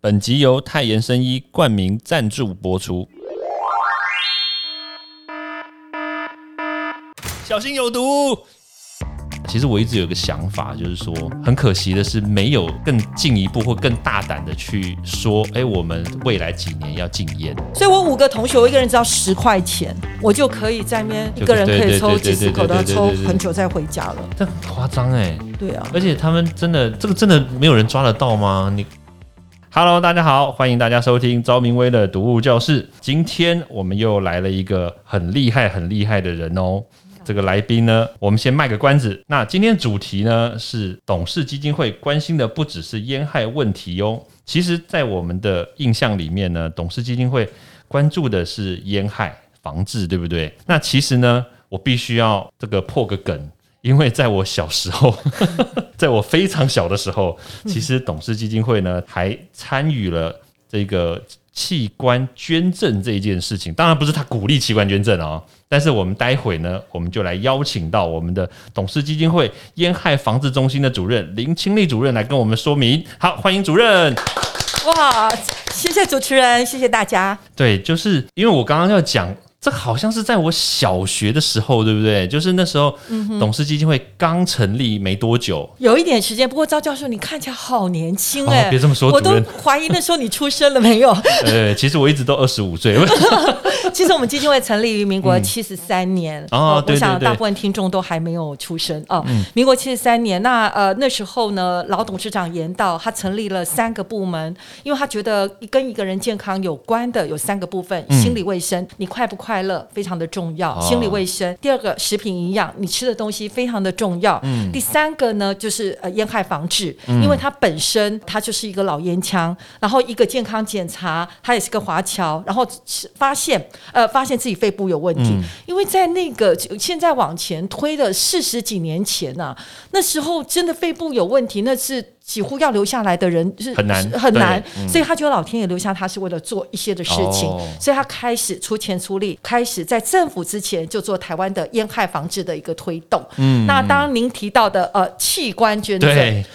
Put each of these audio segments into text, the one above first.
本集由泰妍生医冠名赞助播出。小心有毒！其实我一直有个想法，就是说，很可惜的是，没有更进一步或更大胆的去说，哎，我们未来几年要禁烟。所以我五个同学，我一个人只要十块钱，我就可以在那边一个人可以抽几十口，都要抽很久再回家了。这很夸张哎！对啊，而且他们真的，这个真的没有人抓得到吗？你，Hello，大家好，欢迎大家收听昭明威的读物教室。今天我们又来了一个很厉害、很厉害的人哦。这个来宾呢，我们先卖个关子。那今天主题呢是董事基金会关心的不只是烟害问题哟。其实，在我们的印象里面呢，董事基金会关注的是烟害防治，对不对？那其实呢，我必须要这个破个梗，因为在我小时候，在我非常小的时候，其实董事基金会呢还参与了这个。器官捐赠这一件事情，当然不是他鼓励器官捐赠哦。但是我们待会呢，我们就来邀请到我们的董事基金会烟害防治中心的主任林清丽主任来跟我们说明。好，欢迎主任。哇，谢谢主持人，谢谢大家。对，就是因为我刚刚要讲。这好像是在我小学的时候，对不对？就是那时候，董事基金会刚成立没多久，有一点时间。不过赵教授，你看起来好年轻哎！别这么说，我都怀疑那时候你出生了没有？呃，其实我一直都二十五岁。其实我们基金会成立于民国七十三年哦，我想大部分听众都还没有出生哦。民国七十三年，那呃那时候呢，老董事长言道，他成立了三个部门，因为他觉得跟一个人健康有关的有三个部分：心理卫生，你快不快？快乐非常的重要，心理卫生。第二个，食品营养，你吃的东西非常的重要。嗯。第三个呢，就是呃烟害防治，因为它本身它就是一个老烟枪，然后一个健康检查，它也是个华侨，然后发现呃发现自己肺部有问题。因为在那个现在往前推的四十几年前呢，那时候真的肺部有问题，那是。几乎要留下来的人是很难很难，所以他觉得老天爷留下他是为了做一些的事情，所以他开始出钱出力，开始在政府之前就做台湾的烟害防治的一个推动。嗯，那当然您提到的呃器官捐赠，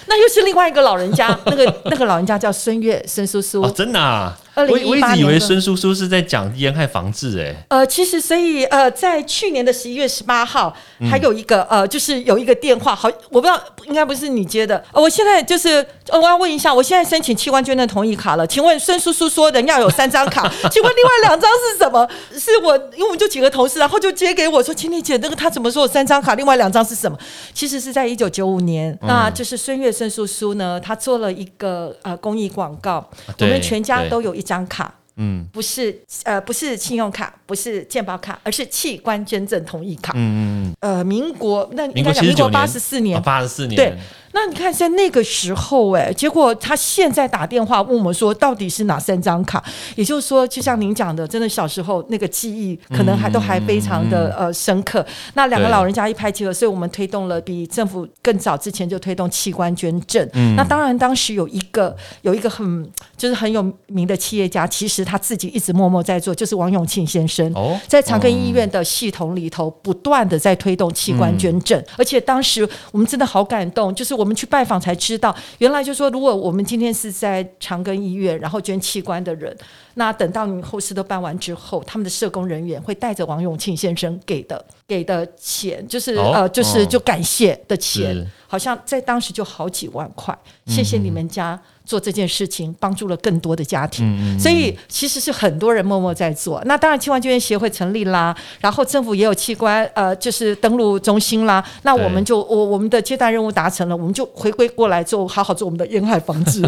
那又是另外一个老人家，那个那个老人家叫孙悦孙叔叔，真的。啊。我我一直以为孙叔叔是在讲烟害防治，哎，呃，其实所以呃，在去年的十一月十八号，还有一个呃，就是有一个电话，好，我不知道应该不是你接的，我现在就是我要问一下，我现在申请器官捐赠同意卡了，请问孙叔叔说人要有三张卡，请问另外两张是什么？是我因为我们就几个同事，然后就接给我说，青丽姐，那个他怎么说有三张卡，另外两张是什么？其实是在一九九五年，那就是孙悦孙叔叔呢，他做了一个呃公益广告，我们全家都有一。张卡，嗯，不是，呃，不是信用卡，不是健保卡，而是器官捐赠同意卡，嗯嗯呃，民国那应该讲民国八十四年，八十四年，对。那你看，在那个时候，哎，结果他现在打电话问我们说，到底是哪三张卡？也就是说，就像您讲的，真的小时候那个记忆可能还都还非常的呃深刻。那两个老人家一拍即合，所以我们推动了比政府更早之前就推动器官捐赠。那当然，当时有一个有一个很就是很有名的企业家，其实他自己一直默默在做，就是王永庆先生。哦在长庚医院的系统里头，不断的在推动器官捐赠，而且当时我们真的好感动，就是我。我们去拜访才知道，原来就说，如果我们今天是在长庚医院，然后捐器官的人，那等到你后事都办完之后，他们的社工人员会带着王永庆先生给的给的钱，就是呃，就是就感谢的钱，好像在当时就好几万块，谢谢你们家。做这件事情，帮助了更多的家庭，所以其实是很多人默默在做。那当然，器官捐赠协会成立啦，然后政府也有器官呃，就是登录中心啦。那我们就我我们的接待任务达成了，我们就回归过来做好好做我们的烟害防治。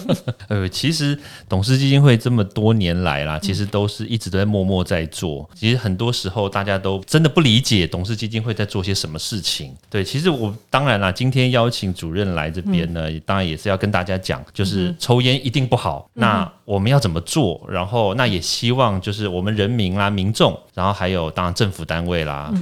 呃，其实董事基金会这么多年来啦，其实都是一直都在默默在做。其实很多时候大家都真的不理解董事基金会在做些什么事情。对，其实我当然啦，今天邀请主任来这边呢，当然也是要跟大家讲。就是抽烟一定不好，那我们要怎么做？然后那也希望就是我们人民啦、民众，然后还有当然政府单位啦，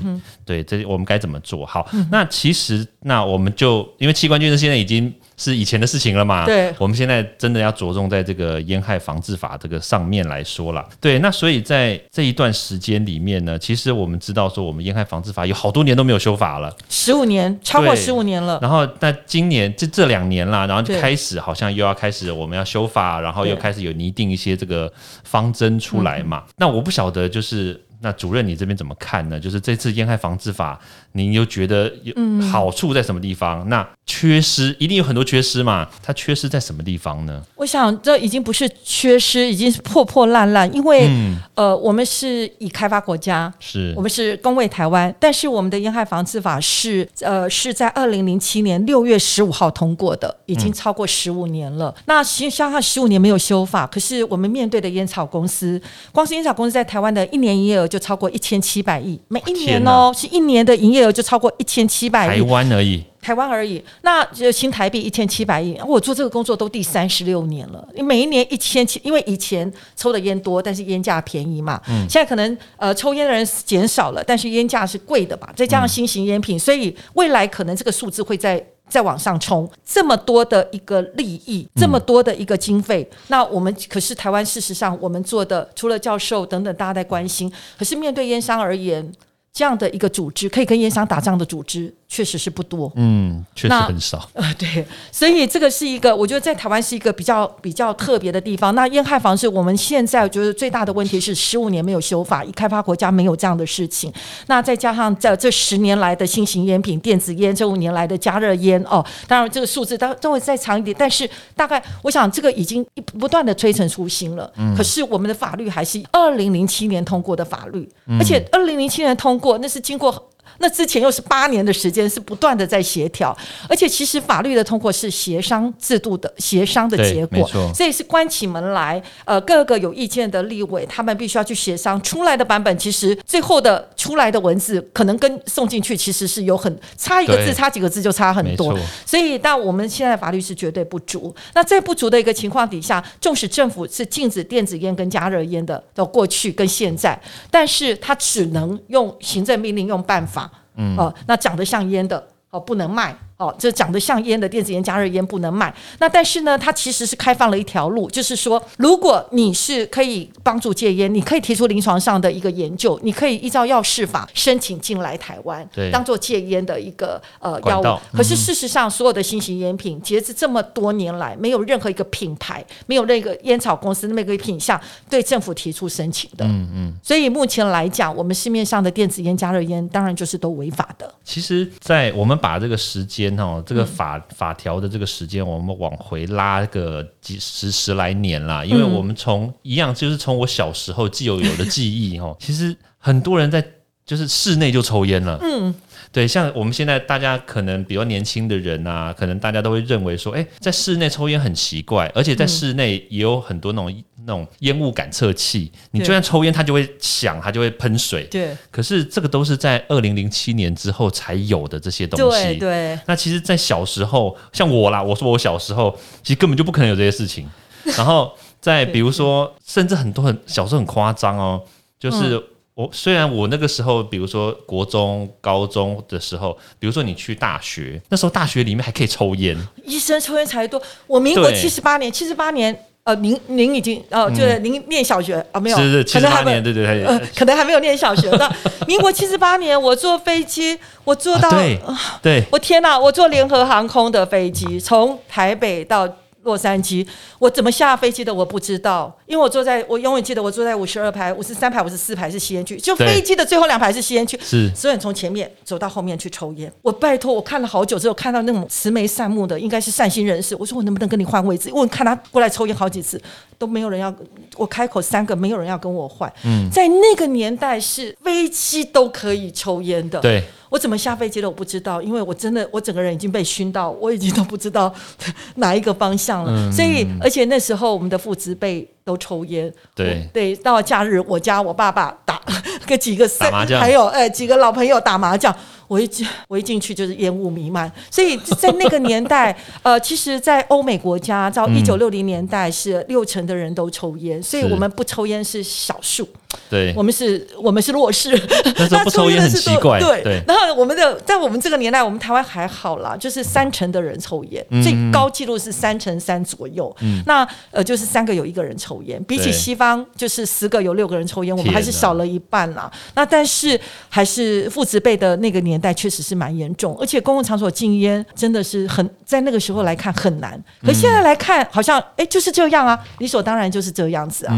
对，这我们该怎么做好？那其实那我们就因为器官捐赠现在已经。是以前的事情了嘛。对我们现在真的要着重在这个烟害防治法这个上面来说了。对，那所以在这一段时间里面呢，其实我们知道说，我们烟害防治法有好多年都没有修法了。十五年，超过十五年了。然后，那今年这这两年啦，然后就开始好像又要开始我们要修法，然后又开始有拟定一些这个方针出来嘛。那我不晓得，就是那主任你这边怎么看呢？就是这次烟害防治法，你又觉得有好处在什么地方？那缺失一定有很多缺失嘛？它缺失在什么地方呢？我想这已经不是缺失，已经是破破烂烂。因为、嗯呃，我们是以开发国家，是我们是恭卫台湾，但是我们的烟害防治法是呃是在二零零七年六月十五号通过的，已经超过十五年了。那实际上它十五年没有修法，可是我们面对的烟草公司，光是烟草公司在台湾的一年营业额就超过一千七百亿，每一年哦是一年的营业额就超过一千七百亿台。湾而已。台湾而已，那就新台币一千七百亿。我做这个工作都第三十六年了，你每一年一千七，因为以前抽的烟多，但是烟价便宜嘛。嗯现在可能呃抽烟的人减少了，但是烟价是贵的嘛，再加上新型烟品，所以未来可能这个数字会在。再往上冲，这么多的一个利益，这么多的一个经费，那我们可是台湾，事实上我们做的除了教授等等大家在关心，可是面对烟商而言，这样的一个组织可以跟烟商打仗的组织，确实是不多。嗯，确实很少。呃，对，所以这个是一个，我觉得在台湾是一个比较比较特别的地方。那烟害防治，我们现在我觉得最大的问题是十五年没有修法，一开发国家没有这样的事情。那再加上在这十年来的新型烟品、电子烟，这五年来的加热烟哦，当然这个数字当都会再长一点，但是大概我想这个已经不断的推陈出新了。可是我们的法律还是二零零七年通过的法律，而且二零零七年通过，那是经过。那之前又是八年的时间，是不断的在协调，而且其实法律的通过是协商制度的协商的结果所以，是关起门来，呃，各个有意见的立委他们必须要去协商出来的版本，其实最后的出来的文字可能跟送进去其实是有很差一个字，差几个字就差很多，所以但我们现在法律是绝对不足。那在不足的一个情况底下，纵使政府是禁止电子烟跟加热烟的，到过去跟现在，但是它只能用行政命令用办法。嗯，哦、那长得像烟的哦不能卖哦，这长得像烟的电子烟、加热烟不能卖。那但是呢，它其实是开放了一条路，就是说，如果你是可以帮助戒烟，你可以提出临床上的一个研究，你可以依照药事法申请进来台湾对，当做戒烟的一个呃药物。可是事实上，所有的新型烟品，截至这么多年来，没有任何一个品牌，没有那个烟草公司那么一个品项对政府提出申请的。嗯嗯。所以目前来讲，我们市面上的电子烟、加热烟，当然就是都违法的。其实，在我们把这个时间哦，这个嗯法、法条的这个时间，我们往回拉个几十十来年啦，因为嗯我们从一样就是从我小时候既有有的记忆哦，其实很多人在就是室内就抽烟了，嗯。对，像我们现在大家可能比较年轻的人啊，可能大家都会认为说，哎，在室内抽烟很奇怪，而且在室内也有很多那种、那种烟雾感测器，你就算抽烟，它就会响，它就会喷水。对可是这个都是在二零零七年之后才有的这些东西。对对，那其实，在小时候，像我啦，我说我小时候，其实根本就不可能有这些事情。然后，再比如说，甚至很多很小时候很夸张哦，就是嗯我虽然我那个时候，比如说国中、高中的时候，比如说你去大学，那时候大学里面还可以抽烟，医生抽烟才多。我民国七十八年，七十八年，呃，您您已经呃，就是您念小学啊，没有，是是七十八年，对对对，呃，可能还没有念小学。那民国七十八年，我坐飞机，我坐到，啊对对，我天哪，我坐联合航空的飞机，从台北到。洛杉矶，我怎么下飞机的我不知道，因为我坐在我永远记得我坐在五十二排、五十三排、五十四排是吸烟区，就飞机的最后两排是吸烟区，是所有人从前面走到后面去抽烟。我拜托，我看了好久之后，看到那种慈眉善目的，应该是善心人士。我说我能不能跟你换位置？因为我看他过来抽烟好几次，都没有人要。我开口三个，没有人要跟我换。嗯，在那个年代是飞机都可以抽烟的。对，我怎么下飞机的我不知道，因为我真的我整个人已经被熏到，我已经都不知道 哪一个方向了。嗯所以，而且那时候我们的父子辈都抽烟，对对，到了假日，我家我爸爸打跟几个打麻将还有哎几个老朋友打麻将。我一进我一进去就是烟雾弥漫，所以在那个年代，呃，其实，在欧美国家，到一九六零年代是六成的人都抽烟，所以我们不抽烟是少数。对，我们是，我们是弱势。那时候不抽烟很奇怪，对对。然后我们的在我们这个年代，我们台湾还好啦，就是三成的人抽烟，最高纪录是三成三左右。那呃，就是三个有一个人抽烟，比起西方就是十个有六个人抽烟，我们还是少了一半啦。那但是还是父子辈的那个年代确实是蛮严重，而且公共场所禁烟真的是很在那个时候来看很难，可现在来看好像哎就是这样啊，理所当然就是这个样子啊。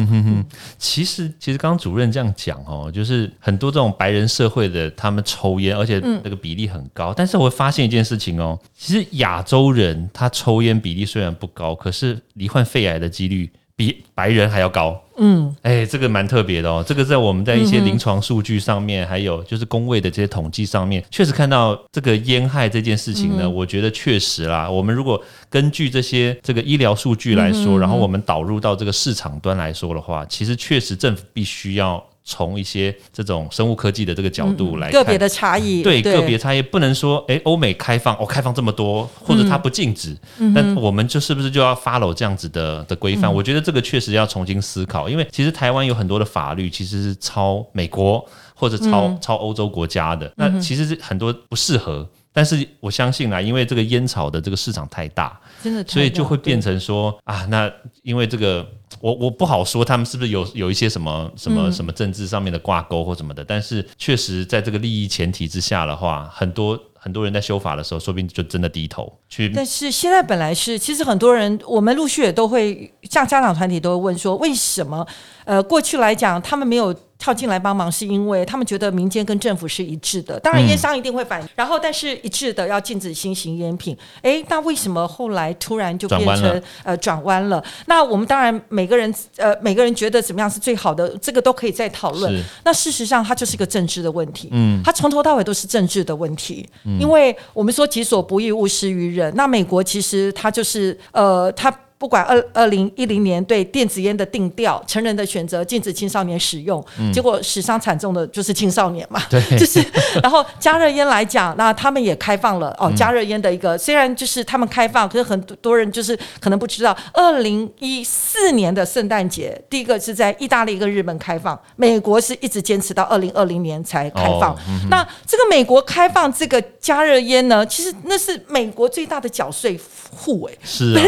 其实其实刚刚主任这样讲哦，就是很多这种白人社会的他们抽烟，而且那个比例很高。但是我会发现一件事情哦，其实亚洲人他抽烟比例虽然不高，可是罹患肺癌的几率比白人还要高。嗯，哎，这个蛮特别的哦。这个在我们在一些临床数据上面，还有就是工位的这些统计上面，确实看到这个烟害这件事情呢。我觉得确实啦，我们如果根据这些这个医疗数据来说，然后我们导入到这个市场端来说的话，其实确实政府必须要。从一些这种生物科技的这个角度来看，个别的差异，对个别差异不能说，哎，欧美开放哦，开放这么多，或者它不禁止，但我们就是不是就要 follow 这样子的的规范？我觉得这个确实要重新思考，因为其实台湾有很多的法律其实是超美国或者抄抄欧洲国家的，那其实是很多不适合。但是我相信啦，因为这个烟草的这个市场太大，真的，所以就会变成说啊，那因为这个，我我不好说他们是不是有有一些什么什么什么政治上面的挂钩或什么的，但是确实在这个利益前提之下的话，很多很多人在修法的时候，说不定就真的低头去。但是现在本来是，其实很多人，我们陆续也都会像家长团体都会问说，为什么？呃，过去来讲，他们没有。跳进来帮忙是因为他们觉得民间跟政府是一致的，当然烟商一定会反，然后但是一致的要禁止新型烟品。哎，那为什么后来突然就变成呃转弯了？那我们当然每个人呃每个人觉得怎么样是最好的，这个都可以再讨论。那事实上它就是一个政治的问题，嗯，它从头到尾都是政治的问题。因为我们说己所不欲，勿施于人。那美国其实它就是呃它。不管二二零一零年对电子烟的定调，成人的选择禁止青少年使用，结果死伤惨重的就是青少年嘛。对，就是。然后加热烟来讲，那他们也开放了哦，加热烟的一个虽然就是他们开放，可是很多人就是可能不知道，二零一四年的圣诞节，第一个是在意大利跟日本开放，美国是一直坚持到二零二零年才开放。那这个美国开放这个加热烟呢，其实那是美国最大的缴税户哎，是啊，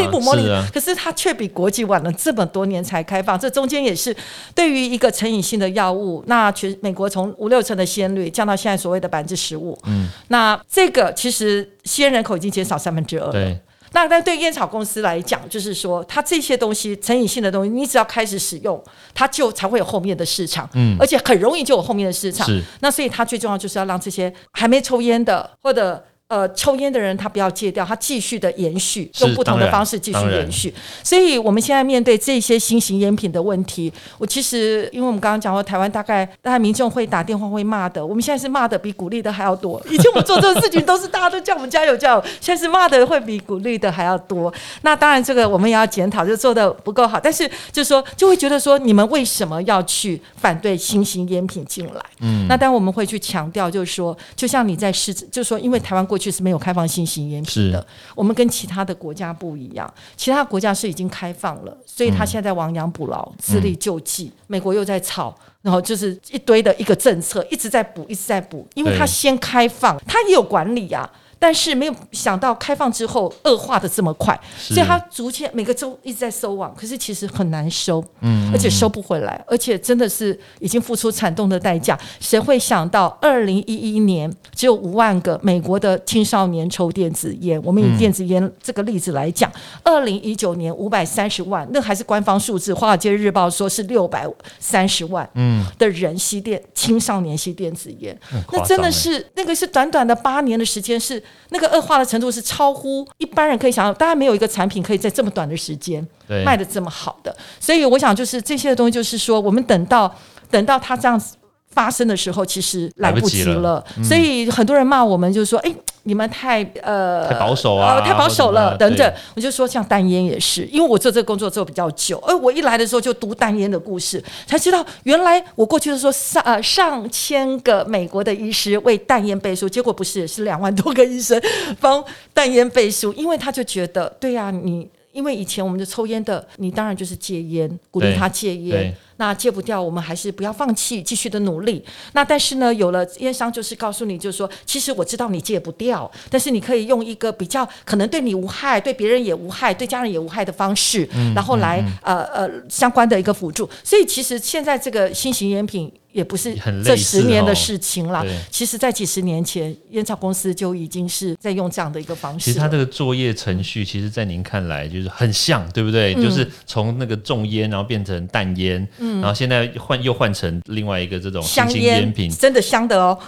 是啊，可。是它却比国际晚了这么多年才开放，这中间也是对于一个成瘾性的药物，那全美国从五六成的吸烟率降到现在所谓的百分之十五，嗯，那这个其实吸烟人口已经减少三分之二了。那但对烟草公司来讲，就是说它这些东西成瘾性的东西，你只要开始使用，它就才会有后面的市场，嗯，而且很容易就有后面的市场。那所以它最重要就是要让这些还没抽烟的或者。呃，抽烟的人他不要戒掉，他继续的延续，用不同的方式继续延续。所以，我们现在面对这些新型烟品的问题，我其实因为我们刚刚讲过，台湾大概大家民众会打电话会骂的，我们现在是骂的比鼓励的还要多。以前我们做这个事情都是大家都叫我们加油加油，现在是骂的会比鼓励的还要多。那当然，这个我们也要检讨，就做的不够好。但是，就是说，就会觉得说，你们为什么要去反对新型烟品进来？嗯，那当然我们会去强调，就是说，就像你在试，就是说，因为台湾 过去是没有开放新型烟品的，我们跟其他的国家不一样，其他国家是已经开放了，所以他现在亡羊补牢，自力救济。美国又在炒，然后就是一堆的一个政策，一直在补，一直在补，因为他先开放，他也有管理啊。但是没有想到开放之后恶化的这么快，所以它逐渐每个州一直在收网，可是其实很难收，嗯，而且收不回来，而且真的是已经付出惨痛的代价。谁会想到二零一一年只有五万个美国的青少年抽电子烟？我们以电子烟这个例子来讲，二零一九年五百三十万，那还是官方数字，《华尔街日报》说是六百三十万，嗯，的人吸电青少年吸电子烟，那真的是那个是短短的八年的时间是。那个恶化的程度是超乎一般人可以想象，当然没有一个产品可以在这么短的时间卖的这么好的，所以我想就是这些东西，就是说我们等到等到它这样子。发生的时候其实来不及了，所以很多人骂我们，就是说，哎，你们太呃太保守啊，太保守了等等。我就说，像淡烟也是，因为我做这个工作做比较久，而我一来的时候就读淡烟的故事，才知道原来我过去的时候上呃上千个美国的医师为淡烟背书，结果不是，是两万多个医生帮淡烟背书，因为他就觉得，对呀，你。因为以前我们的抽烟的，你当然就是戒烟，鼓励他戒烟。那戒不掉，我们还是不要放弃，继续的努力。那但是呢，有了烟商就是告诉你，就是说，其实我知道你戒不掉，但是你可以用一个比较可能对你无害、对别人也无害、对家人也无害的方式，嗯然后来呃呃相关的一个辅助。所以其实现在这个新型烟品也不是这十年的哦事情啦。对其实，在几十年前，烟草公司就已经是在用这样的一个方式。其实它这个作业程序，其实在您看来就是很像，对不对？嗯就是从那个重烟，然后变成淡烟，嗯然后现在换又换成另外一个这种新型香烟烟品。真的香的哦。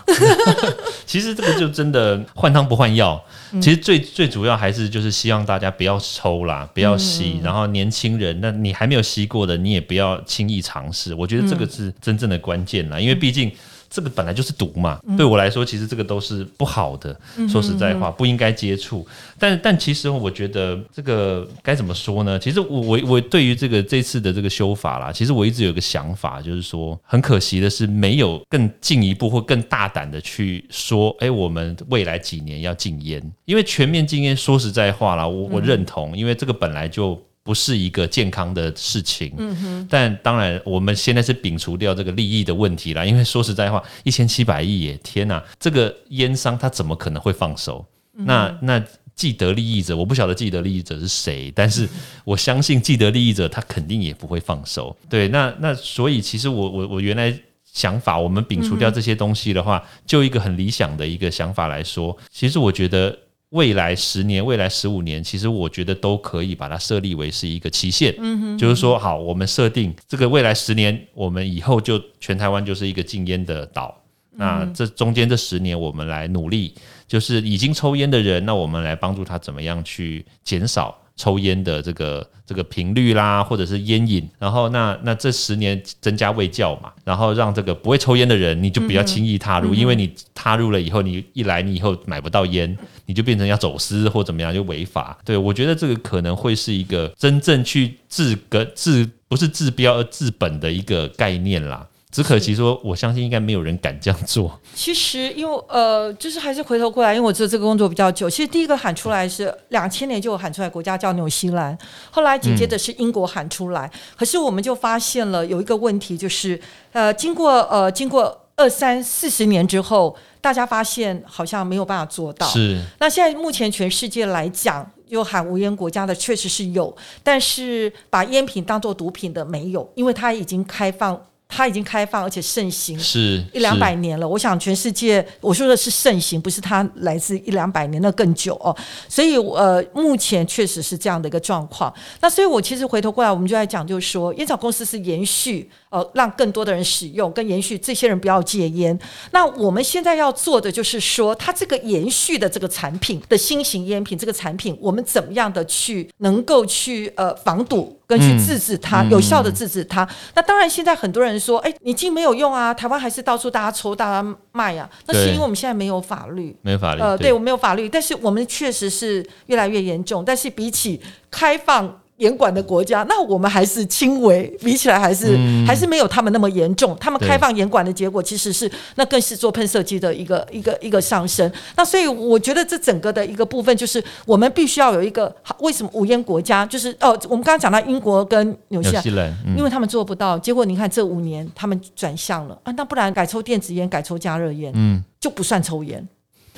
其实这个就真的换汤不换药。嗯其实最最主要还是就是希望大家不要抽啦，不要嗯吸，然后年轻人，那你还没有吸过的，你也不要轻易尝试。我觉得这个是真正的关键啦，因为毕竟。这个本来就是毒嘛，嗯对我来说，其实这个都是不好的。说实在话，不应该接触。但但其实我觉得这个该怎么说呢？其实我我我对于这个这次的这个修法啦，其实我一直有个想法，就是说很可惜的是没有更进一步或更大胆的去说，哎，我们未来几年要禁烟，因为全面禁烟，说实在话啦，我我认同，因为这个本来就。不是一个健康的事情，嗯哼，但当然我们现在是摒除掉这个利益的问题啦，因为说实在话，一千七百亿耶，天呐，这个烟商他怎么可能会放手？那那既得利益者，我不晓得既得利益者是谁，但是我相信既得利益者他肯定也不会放手。对，那那所以其实我我我原来想法，我们摒除掉这些东西的话，就一个很理想的一个想法来说，其实我觉得。未来十年、未来十五年，其实我觉得都可以把它设立为是一个期限。嗯哼，就是说，好，我们设定这个未来十年，我们以后就全台湾就是一个禁烟的岛。那这中间这十年，我们来努力，就是已经抽烟的人，那我们来帮助他怎么样去减少抽烟的这个这个频率啦，或者是烟瘾。然后那那这十年增加卫教嘛，然后让这个不会抽烟的人，你就不要轻易踏入，因为你踏入了以后，你一来你以后买不到烟，你就变成要走私或怎么样就违法。对我觉得这个可能会是一个真正去治根治不是治标而治本的一个概念啦。只可惜说，我相信应该没有人敢这样做。其实，因为呃，就是还是回头过来，因为我做这个工作比较久。其实第一个喊出来是两千年就有喊出来，国家叫纽西兰，后来紧接着是英国喊出来。可是我们就发现了有一个问题，就是呃，经过呃经过二三四十年之后，大家发现好像没有办法做到。是那现在目前全世界来讲，有喊无烟国家的确实是有，但是把烟品当做毒品的没有，因为它已经开放。它已经开放而且盛行是一两百年了，我想全世界我说的是盛行，不是它来自一两百年，那更久哦。所以呃，目前确实是这样的一个状况。那所以我其实回头过来，我们就在讲，就是说烟草公司是延续呃，让更多的人使用，跟延续这些人不要戒烟。那我们现在要做的就是说，它这个延续的这个产品的新型烟品这个产品，我们怎么样的去能够去呃防堵跟去制止它，嗯有效的制止它。那当然，现在很多人说，哎，你禁没有用啊，台湾还是到处大家抽、大家卖啊，那是因为我们现在没有法律。没有法律。呃，对我没有法律，但是我们确实是越来越严重。但是比起开放严管的国家，那我们还是轻微，比起来还是、还是没有他们那么严重。他们对开放严管的结果，其实是那更是做喷射机的一个一个一个上升。那所以我觉得这整个的一个部分，就是我们必须要有一个为什么无烟国家，就是哦，我们刚刚讲到英国跟纽西兰。西兰，嗯因为他们做不到，结果你看这五年他们转向了啊，那不然改抽电子烟，改抽加热烟，嗯，就不算抽烟。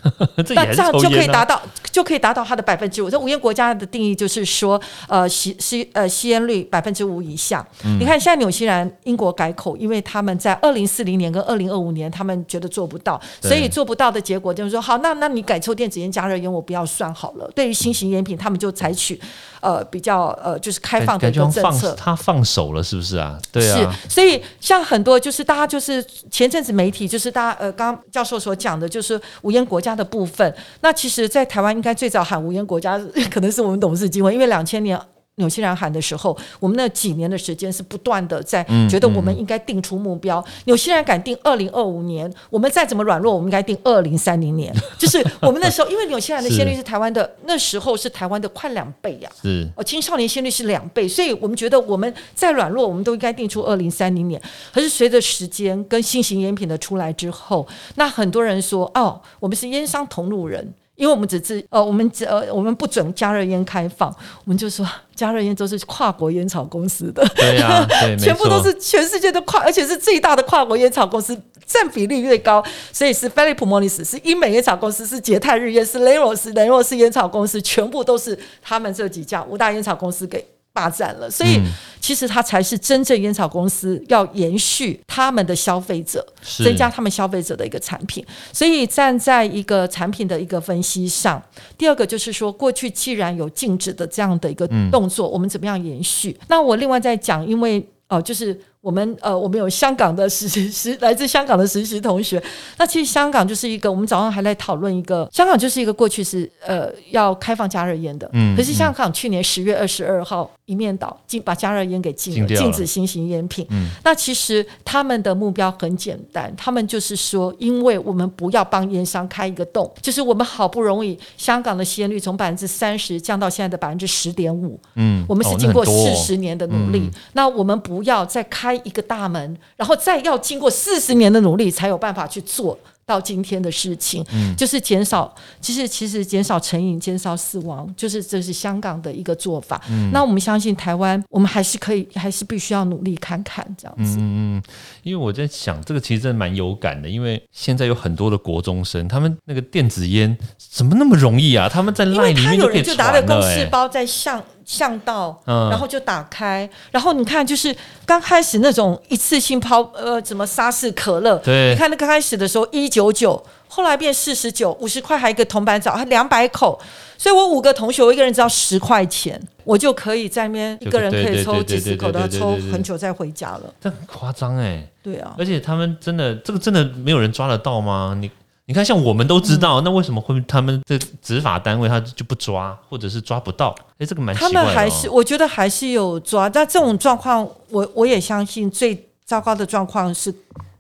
那这样就可以达到，就可以达到它的百分之五。这无烟国家的定义就是说，呃，吸吸呃吸烟率百分之五以下。嗯你看现在纽西兰、英国改口，因为他们在二零四零年跟二零二五年，他们觉得做不到，所以做不到的结果就是说，好，那那你改抽电子烟、加热烟，我不要算好了。对于新型烟品，他们就采取呃比较呃就是开放的感一个觉好像放政策。他放手了，是不是啊？对啊，是，所以像很多就是大家就是前阵子媒体就是大家呃，刚刚教授所讲的，就是无烟国家的部分。那其实，在台湾应该最早喊无烟国家，可能是我们董事机会，因为两千年。纽西兰喊的时候，我们那几年的时间是不断的在嗯觉得我们应该定出目标。纽西兰敢定二零二五年，我们再怎么软弱，我们应该定二零三零年。就是我们那时候，因为纽西兰的先率是台湾的，那时候是台湾的快两倍呀、是哦，青少年先率是两倍，所以我们觉得我们再软弱，我们都应该定出二零三零年。可是随着时间跟新型烟品的出来之后，那很多人说，哦，我们是烟商同路人。因为我们只是呃，我们只呃，我们不准加热烟开放，我们就说加热烟都是跨国烟草公司的，对呀，对，全部都是全世界的跨，而且是最大的跨国烟草公司，占比例越高，所以是菲利普莫里斯，是英美烟草公司，是捷泰日烟，是雷诺斯雷诺斯烟草公司，全部都是他们这几家五大烟草公司给。霸占了，所以其实它才是真正烟草公司要延续他们的消费者，增加他们消费者的一个产品。所以站在一个产品的一个分析上，第二个就是说，过去既然有禁止的这样的一个动作，我们怎么样延续？那我另外再讲，因为哦，就是。我们呃，我们有香港的实习，来自香港的实习同学。那其实香港就是一个，我们早上还在讨论一个，香港就是一个过去是呃要开放加热烟的，嗯，可是香港去年十月二十二号一面倒禁把加热烟给禁了，禁止新型烟品。嗯，那其实他们的目标很简单，他们就是说，因为我们不要帮烟商开一个洞，就是我们好不容易香港的吸烟率从百分之三十降到现在的百分之十点五，嗯，我们是经过四十年的努力，那我们不要再。开一个大门，然后再要经过四十年的努力，才有办法去做到今天的事情。嗯，就是减少，其实其实减少成瘾、减少死亡，就是这是香港的一个做法。嗯，那我们相信台湾，我们还是可以，还是必须要努力看看这样子。嗯嗯，因为我在想，这个其实真的蛮有感的，因为现在有很多的国中生，他们那个电子烟怎么那么容易啊？他们在赖里面就可以传了，公事包在向。巷道，然后就打开，然后你看，就是刚开始那种一次性抛，呃，什么沙士可乐？对，你看那刚开始的时候一九九，后来变四十九，五十块还一个铜板枣，还两百口，所以我五个同学，我一个人只要十块钱，我就可以在那边一个人可以抽几十口，都要抽很久再回家了。这很夸张哎，对啊，而且他们真的，这个真的没有人抓得到吗？你？你看，像我们都知道，那为什么会他们的执法单位他就不抓，或者是抓不到？哎，这个蛮奇怪。他们还是，我觉得还是有抓，但这种状况，我我也相信最糟糕的状况是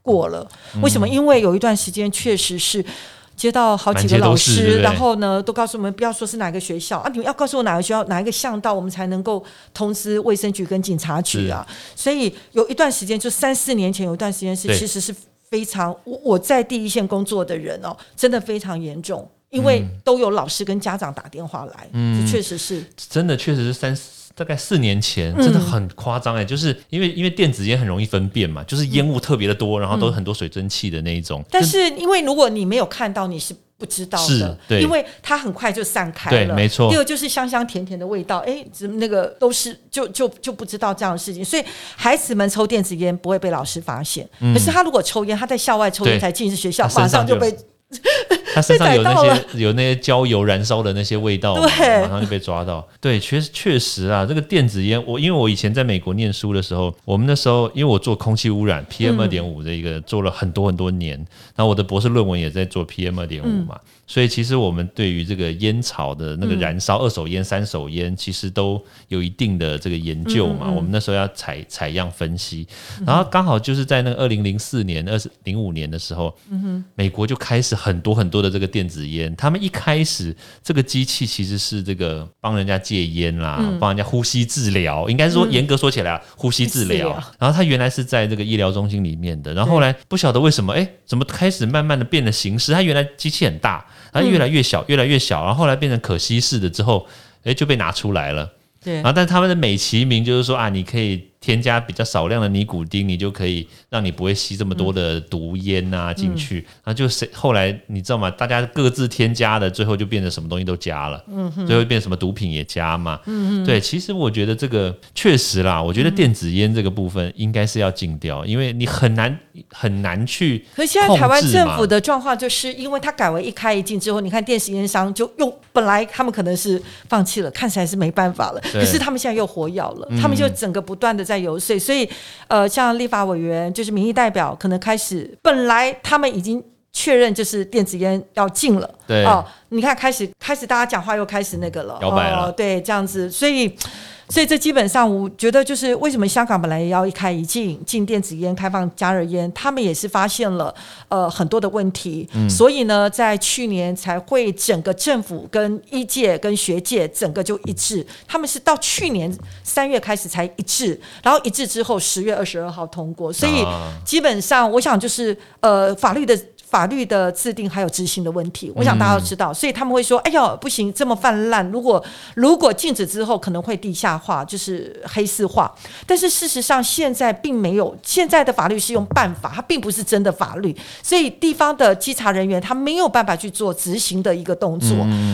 过了。为什么？因为有一段时间确实是接到好几个老师，然后呢，都告诉我们不要说是哪个学校啊，你们要告诉我哪个学校哪一个巷道，我们才能够通知卫生局跟警察局啊。所以有一段时间，就三四年前有一段时间是其实是。非常，我我在第一线工作的人哦，真的非常严重，因为都有老师跟家长打电话来，嗯，确实是，真的确实是三大概四年前，真的很夸张哎，就是因为因为电子烟很容易分辨嘛，就是烟雾特别的多，然后都很多水蒸气的那一种，但是因为如果你没有看到，你是。不知道的，因为它很快就散开了。对，没错。第二就是香香甜甜的味道，哎，怎么那个都是就就就不知道这样的事情。所以孩子们抽电子烟不会被老师发现，可是他如果抽烟，他在校外抽烟才进入学校，马上就被。他身上有那些有那些焦油燃烧的那些味道，对，马上就被抓到。对，确实确实啊，这个电子烟，我因为我以前在美国念书的时候，我们那时候因为我做空气污染 PM 二点五的一个做了很多很多年，然后我的博士论文也在做 PM 二点五嘛。所以其实我们对于这个烟草的那个燃烧二手烟、三手烟，其实都有一定的这个研究嘛。我们那时候要采采样分析，然后刚好就是在那个二零零四年、二零五年的时候，美国就开始很多很多的这个电子烟。他们一开始这个机器其实是这个帮人家戒烟啦，帮人家呼吸治疗，应该是说严格说起来，啊呼吸治疗。然后它原来是在这个医疗中心里面的，然后后来不晓得为什么，哎，怎么开始慢慢的变了形式？它原来机器很大。它越来越小，越来越小，然后后来变成可稀释的之后，哎，就被拿出来了。对，然后但他们的美其名就是说啊，你可以。添加比较少量的尼古丁，你就可以让你不会吸这么多的毒烟啊进去。然后就是后来你知道吗？大家各自添加的，最后就变成什么东西都加了。嗯最后变什么毒品也加嘛。嗯对，其实我觉得这个确实啦，我觉得电子烟这个部分应该是要禁掉，因为你很难很难去。可是现在台湾政府的状况就是，因为它改为一开一禁之后，你看电子烟商就又本来他们可能是放弃了，看起来是没办法了。可是他们现在又活跃了，他们就整个不断的在游说，所以，呃，像立法委员就是民意代表，可能开始本来他们已经确认就是电子烟要禁了，对哦，你看开始开始大家讲话又开始那个了，摇摆了，对，这样子，所以。所以这基本上，我觉得就是为什么香港本来也要一开一禁，禁电子烟、开放加热烟，他们也是发现了呃很多的问题，所以呢，在去年才会整个政府跟医界跟学界整个就一致，他们是到去年三月开始才一致，然后一致之后十月二十二号通过，所以基本上我想就是呃法律的。法律的制定还有执行的问题，我想大家都知道，所以他们会说：“哎呀，不行，这么泛滥，如果如果禁止之后，可能会地下化，就是黑市化。”但是事实上，现在并没有，现在的法律是用办法，它并不是真的法律，所以地方的稽查人员他没有办法去做执行的一个动作。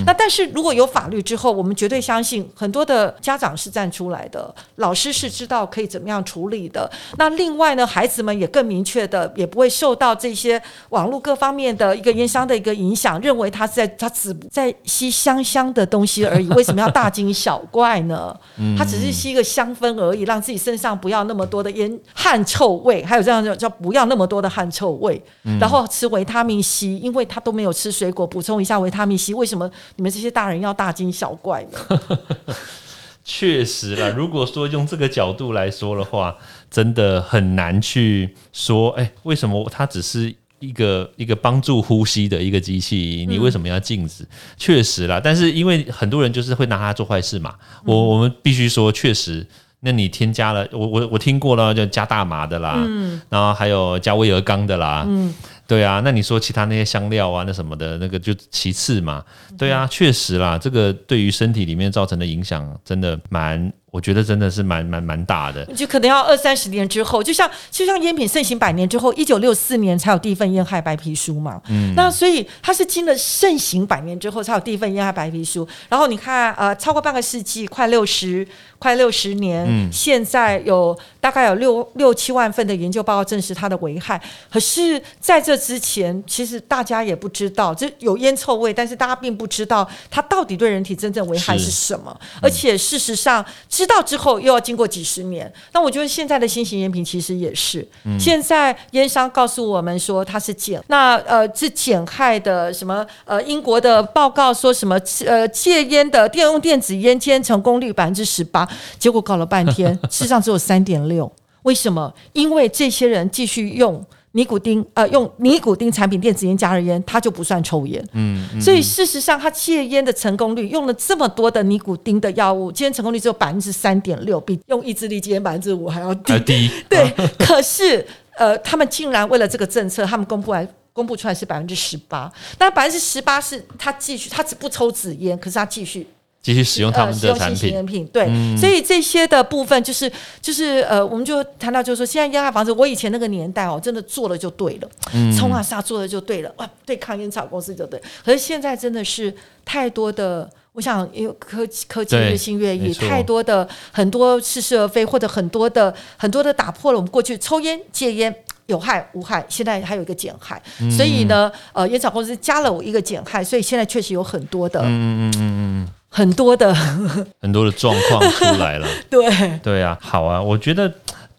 那但是如果有法律之后，我们绝对相信很多的家长是站出来的，老师是知道可以怎么样处理的。那另外呢，孩子们也更明确的，也不会受到这些网络。各方面的一个烟商的一个影响，认为他是在他只在吸香香的东西而已，为什么要大惊小怪呢？他只是吸一个香氛而已，让自己身上不要那么多的烟汗臭味，还有这样叫叫不要那么多的汗臭味。然后吃维他命 C，因为他都没有吃水果，补充一下维他命 C。为什么你们这些大人要大惊小怪呢？确实啦，如果说用这个角度来说的话，真的很难去说，哎，为什么他只是。一个一个帮助呼吸的一个机器，你为什么要禁止？确实啦，但是因为很多人就是会拿它做坏事嘛。我我们必须说，确实，那你添加了，我我我听过了，就加大麻的啦，嗯然后还有加威尔刚的啦，嗯，对啊，那你说其他那些香料啊，那什么的那个就其次嘛。对啊，确实啦，这个对于身体里面造成的影响真的蛮。我觉得真的是蛮蛮蛮大的，就可能要二三十年之后，就像就像烟品盛行百年之后，一九六四年才有第一份烟害白皮书嘛。嗯，那所以它是经了盛行百年之后才有第一份烟害白皮书。然后你看，呃，超过半个世纪，快六十快六十年，现在有大概有六六七万份的研究报告证实它的危害。可是在这之前，其实大家也不知道，这有烟臭味，但是大家并不知道它到底对人体真正危害是什么。而且事实上，知道之后又要经过几十年，那我觉得现在的新型烟品其实也是。现在烟商告诉我们说它是减，那呃是减害的什么？呃，英国的报告说什么？呃，戒烟的电用电子烟戒烟成功率百分之十八，结果搞了半天，事实上只有三点六。为什么？因为这些人继续用。尼古丁，呃，用尼古丁产品电子烟加热烟，他就不算抽烟。嗯，所以事实上，他戒烟的成功率用了这么多的尼古丁的药物，戒烟成功率只有百分之三点六，比用意志力戒烟百分之五还要低。低。对，可是，呃，他们竟然为了这个政策，他们公布来公布出来是百分之十八，那百分之十八是他继续，他只不抽纸烟，可是他继续。继续使用他们的产品，对，所以这些的部分就是就是呃，我们就谈到就是说，现在烟害防治，我以前那个年代哦，真的做了就对了，冲啊杀做了就对了，哇，对抗烟草公司就对。可是现在真的是太多的，我想因为科技科技日新月异，太多的很多似是而非，或者很多的很多的打破了我们过去抽烟戒烟有害无害，现在还有一个减害，所以呢，呃，烟草公司加了我一个减害，所以现在确实有很多的，嗯嗯嗯嗯。很多的。很多的状况出来了，对。对啊，好啊，我觉得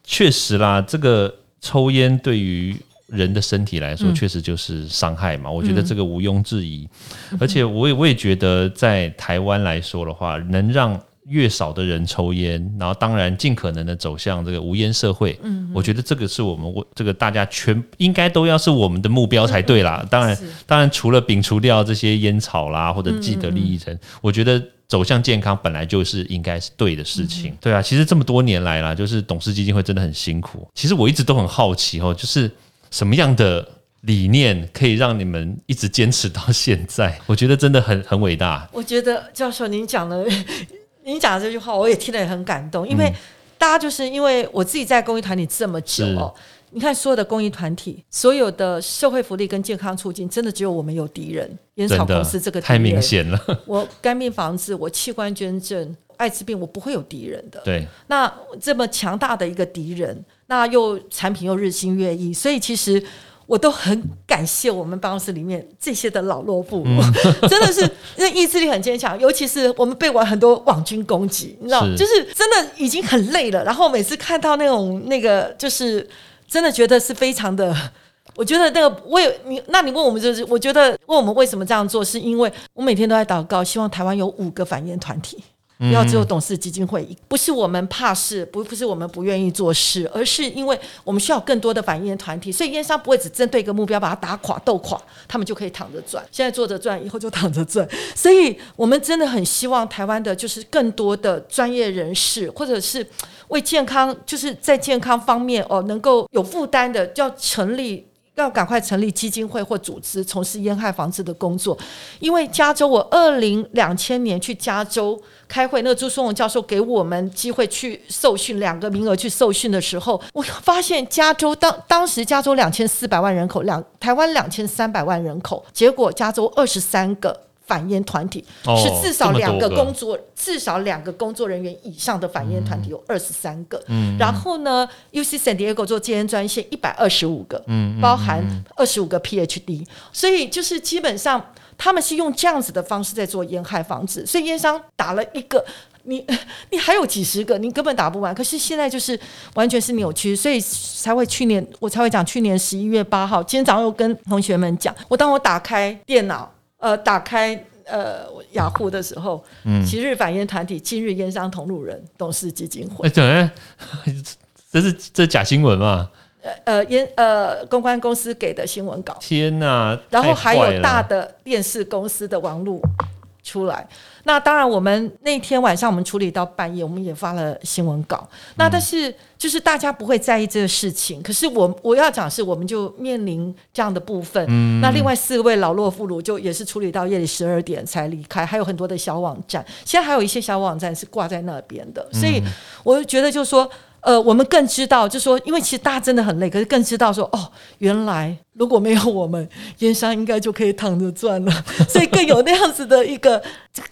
确实啦，这个抽烟对于人的身体来说，确实就是伤害嘛，我觉得这个毋庸置疑，而且我也我也觉得在台湾来说的话，能让。越少的人抽烟，然后当然尽可能的走向这个无烟社会。嗯，我觉得这个是我们我这个大家全应该都要是我们的目标才对啦。当然，当然除了摒除掉这些烟草啦或者既得利益层，我觉得走向健康本来就是应该是对的事情。对啊，其实这么多年来啦，就是董事基金会真的很辛苦。其实我一直都很好奇哦，就是什么样的理念可以让你们一直坚持到现在？我觉得真的很很伟大。我觉得教授您讲的。你讲的这句话，我也听得很感动，因为大家就是因为我自己在公益团体这么久，你看所有的公益团体，所有的社会福利跟健康促进，真的只有我们有敌人——烟草公司这个太明显了。我肝病防治，我器官捐赠，艾滋病，我不会有敌人的。对，那这么强大的一个敌人，那又产品又日新月异，所以其实。我都很感谢我们办公室里面这些的老弱妇孺，真的是那意志力很坚强。尤其是我们被玩很多网军攻击，你知道，就是真的已经很累了。然后每次看到那种那个，就是真的觉得是非常的。我觉得那个为你，那你问我们就是，我觉得问我们为什么这样做，是因为我每天都在祷告，希望台湾有五个反烟团体。不要只有董事基金会，不是我们怕事，不不是我们不愿意做事，而是因为我们需要更多的反烟团体，所以烟商不会只针对一个目标把它打垮、斗垮，他们就可以躺着赚。现在坐着赚，以后就躺着赚。所以我们真的很希望台湾的，就是更多的专业人士，或者是为健康，就是在健康方面哦，能够有负担的，要成立。要赶快成立基金会或组织，从事烟害防治的工作。因为加州，我二零两千年去加州开会，那个朱松荣教授给我们机会去受训，两个名额去受训的时候，我发现加州当当时加州两千四百万人口，两台湾两千三百万人口，结果加州二十三个。反烟团体哦是至少两个工作，至少两个工作人员以上的反烟团体有二十三个。嗯然后呢，UC San Diego 做戒烟专线一百二十五个，嗯包含二十五个 PhD，所以就是基本上他们是用这样子的方式在做烟害防治，所以烟商打了一个。你 你还有几十个，你根本打不完。可是现在就是完全是扭曲，所以才会去年我才会讲，去年十一月八号，今天早上又跟同学们讲，我当我打开电脑，呃，打开呃雅虎的时候，嗯昔日反烟团体今日烟商同路人董事基金会哎，，等下，这是这是假新闻嘛？呃呃烟呃公关公司给的新闻稿，天哪！然后还有大的电视公司的网路出来。那当然，我们那天晚上我们处理到半夜，我们也发了新闻稿。那但是就是大家不会在意这个事情，可是我我要讲是，我们就面临这样的部分。那另外四位老弱妇孺就也是处理到夜里十二点才离开，还有很多的小网站，现在还有一些小网站是挂在那边的，所以我就觉得就是说。呃，我们更知道，就说，因为其实大家真的很累，可是更知道说，哦，原来如果没有我们，烟商应该就可以躺着赚了，所以更有那样子的一个，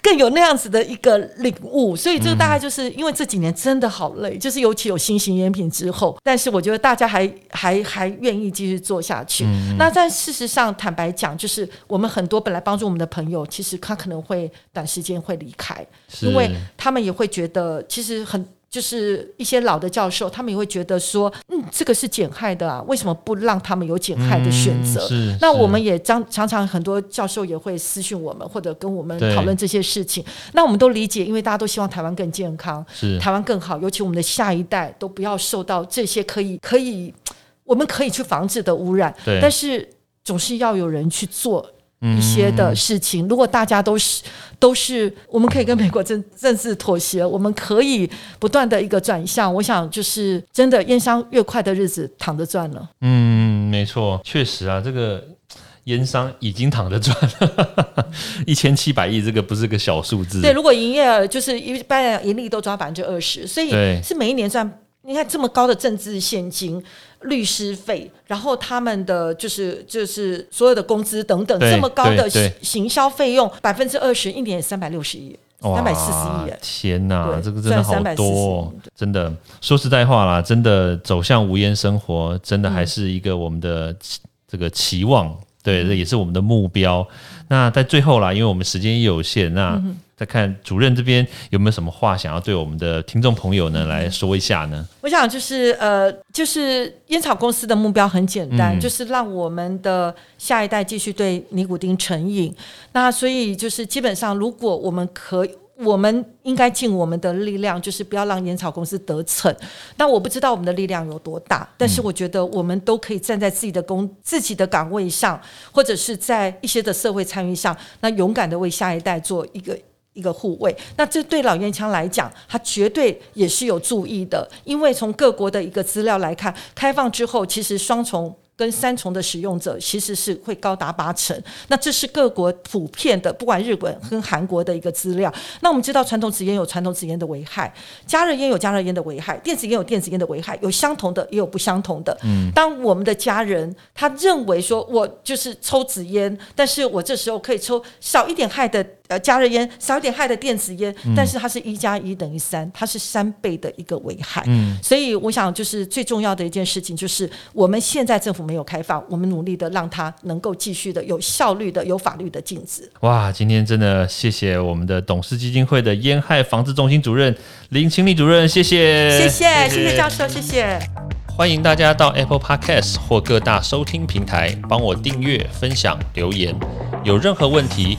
更有那样子的一个领悟。所以这个大概就是因为这几年真的好累，就是尤其有新型烟品之后，但是我觉得大家还还还愿意继续做下去。那但事实上，坦白讲，就是我们很多本来帮助我们的朋友，其实他可能会短时间会离开，因为他们也会觉得，其实很就是一些老的教授，他们也会觉得说，嗯，这个是减害的啊，为什么不让他们有减害的选择？那我们也常常常很多教授也会私讯我们，或者跟我们讨论这些事情。那我们都理解，因为大家都希望台湾更健康，是台湾更好，尤其我们的下一代都不要受到这些可以可以我们可以去防治的污染。对但是总是要有人去做一些的事情。如果大家都是都是，我们可以跟美国政政治妥协，我们可以不断的一个转向。我想就是真的，烟商越快的日子躺着赚了。嗯，没错，确实啊，这个烟商已经躺着赚了一千七百亿，这个不是个小数字。对，如果营业额就是一般盈利都抓百分之二十，所以是每一年赚。你看这么高的政治现金、律师费，然后他们的就是就是所有的工资等等，对这么高的行销费用百分之二十，一年三百六十亿，三百四十亿耶。天哪，对这个真的好赚340多、哦，真的。说实在话啦，真的走向无烟生活，真的还是一个我们的期这个期望，对，这也是我们的目标。那在最后啦，因为我们时间也有限，那再看主任这边有没有什么话想要对我们的听众朋友呢来说一下呢？我想就是呃，就是烟草公司的目标很简单，嗯就是让我们的下一代继续对尼古丁成瘾。那所以就是基本上，如果我们可以。我们应该尽我们的力量，就是不要让烟草公司得逞。但我不知道我们的力量有多大，但是我觉得我们都可以站在自己的工、自己的岗位上，或者是在一些的社会参与上，那勇敢的为下一代做一个一个护卫。那这对老烟枪来讲，它绝对也是有注意的，因为从各国的一个资料来看，开放之后，其实双重。跟三重的使用者其实是会高达八成，那这是各国普遍的，不管日本跟韩国的一个资料。那我们知道传统纸烟有传统纸烟的危害，加热烟有加热烟的危害，电子烟有电子烟的危害，有相同的也有不相同的。嗯，当我们的家人他认为说我就是抽纸烟，但是我这时候可以抽少一点害的呃加热烟，少一点害的电子烟，但是它是一加一等于三，它是三倍的一个危害。嗯，所以我想就是最重要的一件事情就是我们现在政府没有开放，我们努力的让它能够继续的有效率的、有法律的禁止。哇，今天真的谢谢我们的董事基金会的烟害防治中心主任林清丽主任，谢谢，谢谢，谢谢教授，谢谢。欢迎大家到 Apple Podcast 或各大收听平台帮我订阅、分享、留言。有任何问题